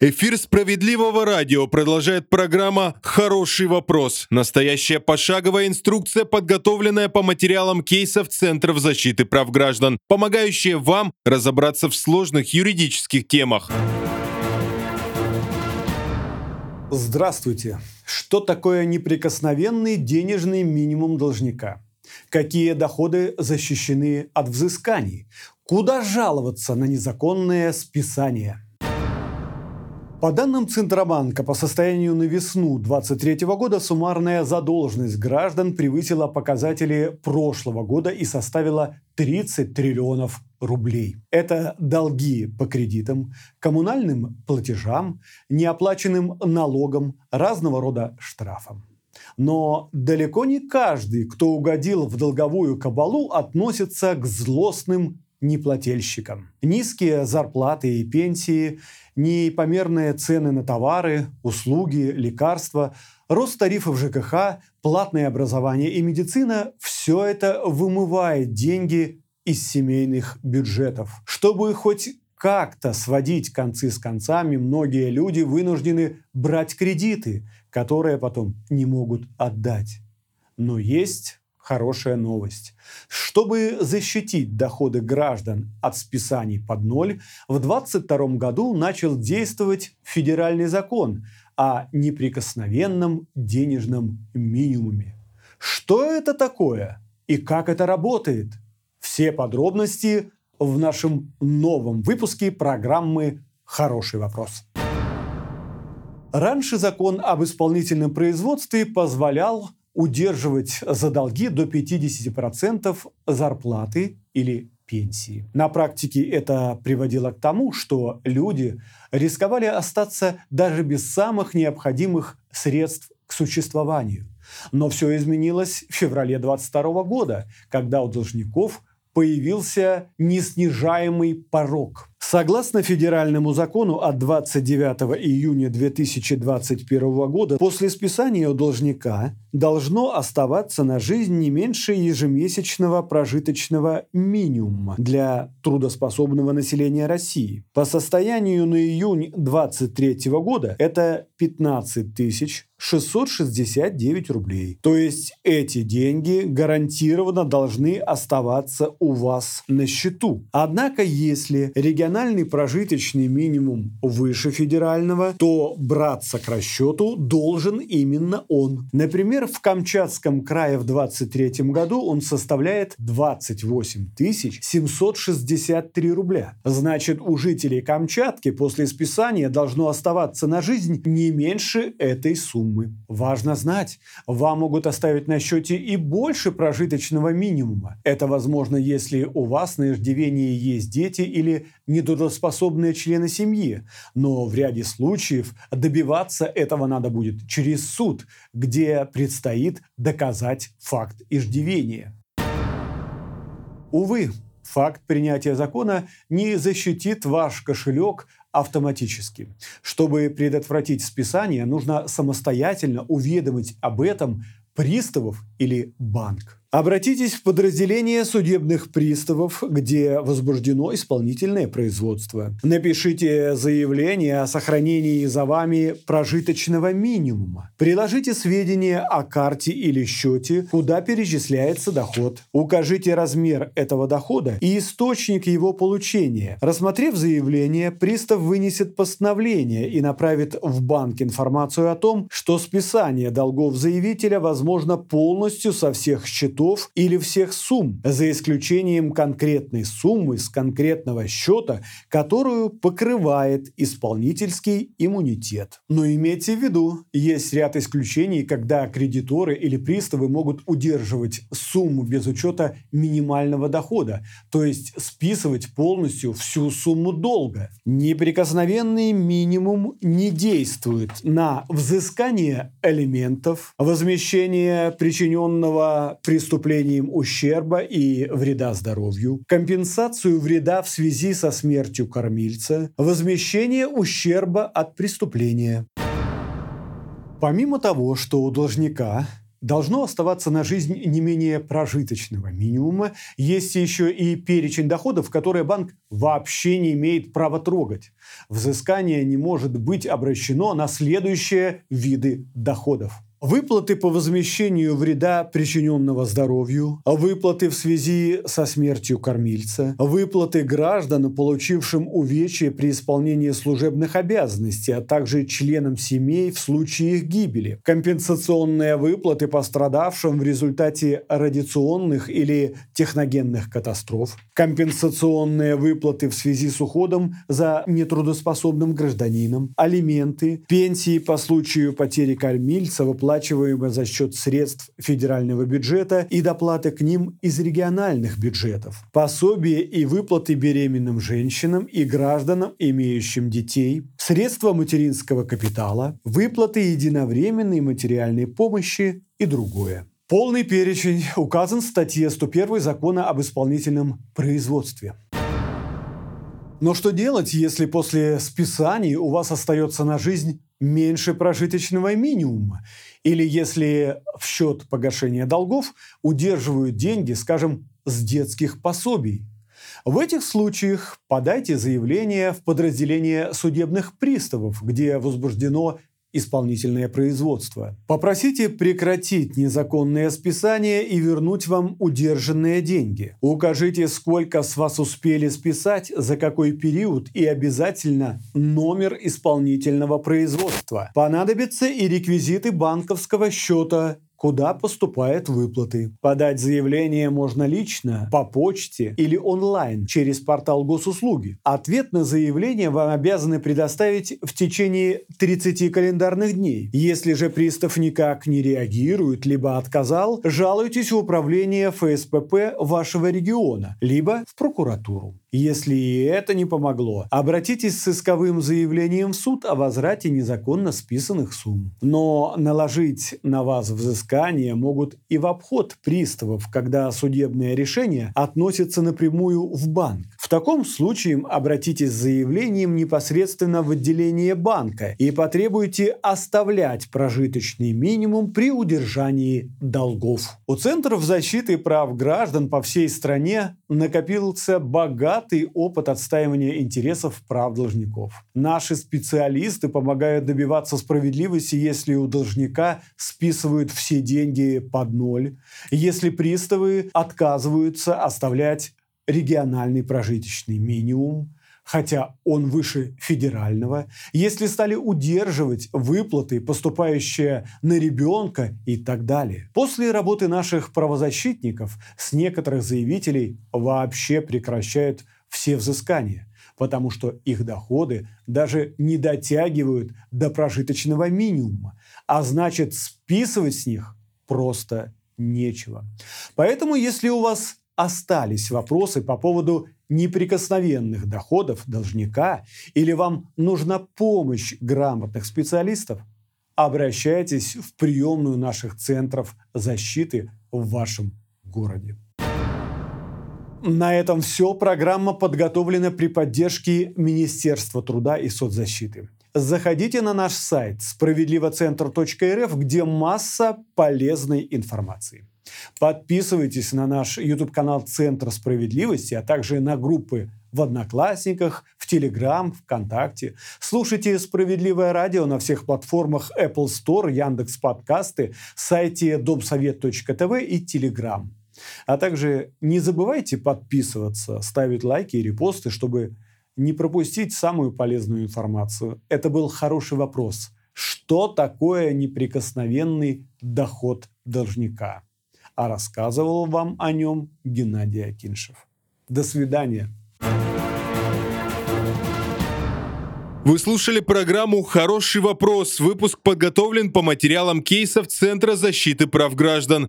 Эфир справедливого радио продолжает программа «Хороший вопрос». Настоящая пошаговая инструкция, подготовленная по материалам кейсов Центров защиты прав граждан, помогающая вам разобраться в сложных юридических темах. Здравствуйте. Что такое неприкосновенный денежный минимум должника? Какие доходы защищены от взысканий? Куда жаловаться на незаконное списание? По данным Центробанка, по состоянию на весну 2023 года суммарная задолженность граждан превысила показатели прошлого года и составила 30 триллионов рублей. Это долги по кредитам, коммунальным платежам, неоплаченным налогам, разного рода штрафам. Но далеко не каждый, кто угодил в долговую кабалу, относится к злостным неплательщикам. Низкие зарплаты и пенсии, непомерные цены на товары, услуги, лекарства, рост тарифов ЖКХ, платное образование и медицина – все это вымывает деньги из семейных бюджетов. Чтобы хоть как-то сводить концы с концами, многие люди вынуждены брать кредиты, которые потом не могут отдать. Но есть хорошая новость. Чтобы защитить доходы граждан от списаний под ноль, в 2022 году начал действовать федеральный закон о неприкосновенном денежном минимуме. Что это такое и как это работает? Все подробности в нашем новом выпуске программы «Хороший вопрос». Раньше закон об исполнительном производстве позволял удерживать за долги до 50% зарплаты или пенсии. На практике это приводило к тому, что люди рисковали остаться даже без самых необходимых средств к существованию. Но все изменилось в феврале 2022 года, когда у должников появился неснижаемый порог. Согласно федеральному закону от 29 июня 2021 года, после списания у должника должно оставаться на жизнь не меньше ежемесячного прожиточного минимума для трудоспособного населения России. По состоянию на июнь 2023 года это 15 тысяч 669 рублей. То есть эти деньги гарантированно должны оставаться у вас на счету. Однако, если региональный прожиточный минимум выше федерального, то браться к расчету должен именно он. Например, в Камчатском крае в 2023 году он составляет 28 763 рубля. Значит, у жителей Камчатки после списания должно оставаться на жизнь не меньше этой суммы. Важно знать, вам могут оставить на счете и больше прожиточного минимума. Это возможно, если у вас на иждивении есть дети или недотрудоспособные члены семьи. Но в ряде случаев добиваться этого надо будет через суд, где предстоит доказать факт иждивения. Увы, факт принятия закона не защитит ваш кошелек автоматически. Чтобы предотвратить списание, нужно самостоятельно уведомить об этом приставов или банк. Обратитесь в подразделение судебных приставов, где возбуждено исполнительное производство. Напишите заявление о сохранении за вами прожиточного минимума. Приложите сведения о карте или счете, куда перечисляется доход. Укажите размер этого дохода и источник его получения. Рассмотрев заявление, пристав вынесет постановление и направит в банк информацию о том, что списание долгов заявителя возможно полностью со всех счетов счетов или всех сумм, за исключением конкретной суммы с конкретного счета, которую покрывает исполнительский иммунитет. Но имейте в виду, есть ряд исключений, когда кредиторы или приставы могут удерживать сумму без учета минимального дохода, то есть списывать полностью всю сумму долга. Неприкосновенный минимум не действует на взыскание элементов, возмещение причиненного преступления преступлением ущерба и вреда здоровью, компенсацию вреда в связи со смертью кормильца, возмещение ущерба от преступления. Помимо того, что у должника должно оставаться на жизнь не менее прожиточного минимума. Есть еще и перечень доходов, которые банк вообще не имеет права трогать. Взыскание не может быть обращено на следующие виды доходов – Выплаты по возмещению вреда, причиненного здоровью, выплаты в связи со смертью кормильца, выплаты гражданам, получившим увечья при исполнении служебных обязанностей, а также членам семей в случае их гибели, компенсационные выплаты пострадавшим в результате радиационных или техногенных катастроф, компенсационные выплаты в связи с уходом за нетрудоспособным гражданином, алименты, пенсии по случаю потери кормильца, выплаты выплачиваемые за счет средств федерального бюджета и доплаты к ним из региональных бюджетов, пособия и выплаты беременным женщинам и гражданам, имеющим детей, средства материнского капитала, выплаты единовременной материальной помощи и другое. Полный перечень указан в статье 101 Закона об исполнительном производстве. Но что делать, если после списаний у вас остается на жизнь меньше прожиточного минимума? Или если в счет погашения долгов удерживают деньги, скажем, с детских пособий? В этих случаях подайте заявление в подразделение судебных приставов, где возбуждено исполнительное производство. Попросите прекратить незаконное списание и вернуть вам удержанные деньги. Укажите, сколько с вас успели списать, за какой период и обязательно номер исполнительного производства. Понадобятся и реквизиты банковского счета куда поступают выплаты. Подать заявление можно лично, по почте или онлайн через портал госуслуги. Ответ на заявление вам обязаны предоставить в течение 30 календарных дней. Если же пристав никак не реагирует, либо отказал, жалуйтесь в управление ФСПП вашего региона, либо в прокуратуру. Если и это не помогло, обратитесь с исковым заявлением в суд о возврате незаконно списанных сумм. Но наложить на вас взыскание могут и в обход приставов, когда судебное решение относится напрямую в банк. В таком случае обратитесь с заявлением непосредственно в отделение банка и потребуйте оставлять прожиточный минимум при удержании долгов. У Центров защиты прав граждан по всей стране накопился богатый опыт отстаивания интересов прав должников. Наши специалисты помогают добиваться справедливости, если у должника списывают все деньги под ноль, если приставы отказываются оставлять региональный прожиточный минимум, хотя он выше федерального, если стали удерживать выплаты, поступающие на ребенка и так далее. После работы наших правозащитников с некоторых заявителей вообще прекращают все взыскания, потому что их доходы даже не дотягивают до прожиточного минимума, а значит списывать с них просто нечего. Поэтому, если у вас остались вопросы по поводу неприкосновенных доходов должника или вам нужна помощь грамотных специалистов, обращайтесь в приемную наших центров защиты в вашем городе. На этом все. Программа подготовлена при поддержке Министерства труда и соцзащиты. Заходите на наш сайт справедливоцентр.рф, где масса полезной информации. Подписывайтесь на наш YouTube-канал Центр справедливости, а также на группы в Одноклассниках, в Телеграм, ВКонтакте. Слушайте «Справедливое радио» на всех платформах Apple Store, Яндекс Подкасты, сайте домсовет.тв и Телеграм. А также не забывайте подписываться, ставить лайки и репосты, чтобы не пропустить самую полезную информацию. Это был хороший вопрос. Что такое неприкосновенный доход должника? А рассказывал вам о нем Геннадий Акиншев. До свидания. Вы слушали программу «Хороший вопрос». Выпуск подготовлен по материалам кейсов Центра защиты прав граждан.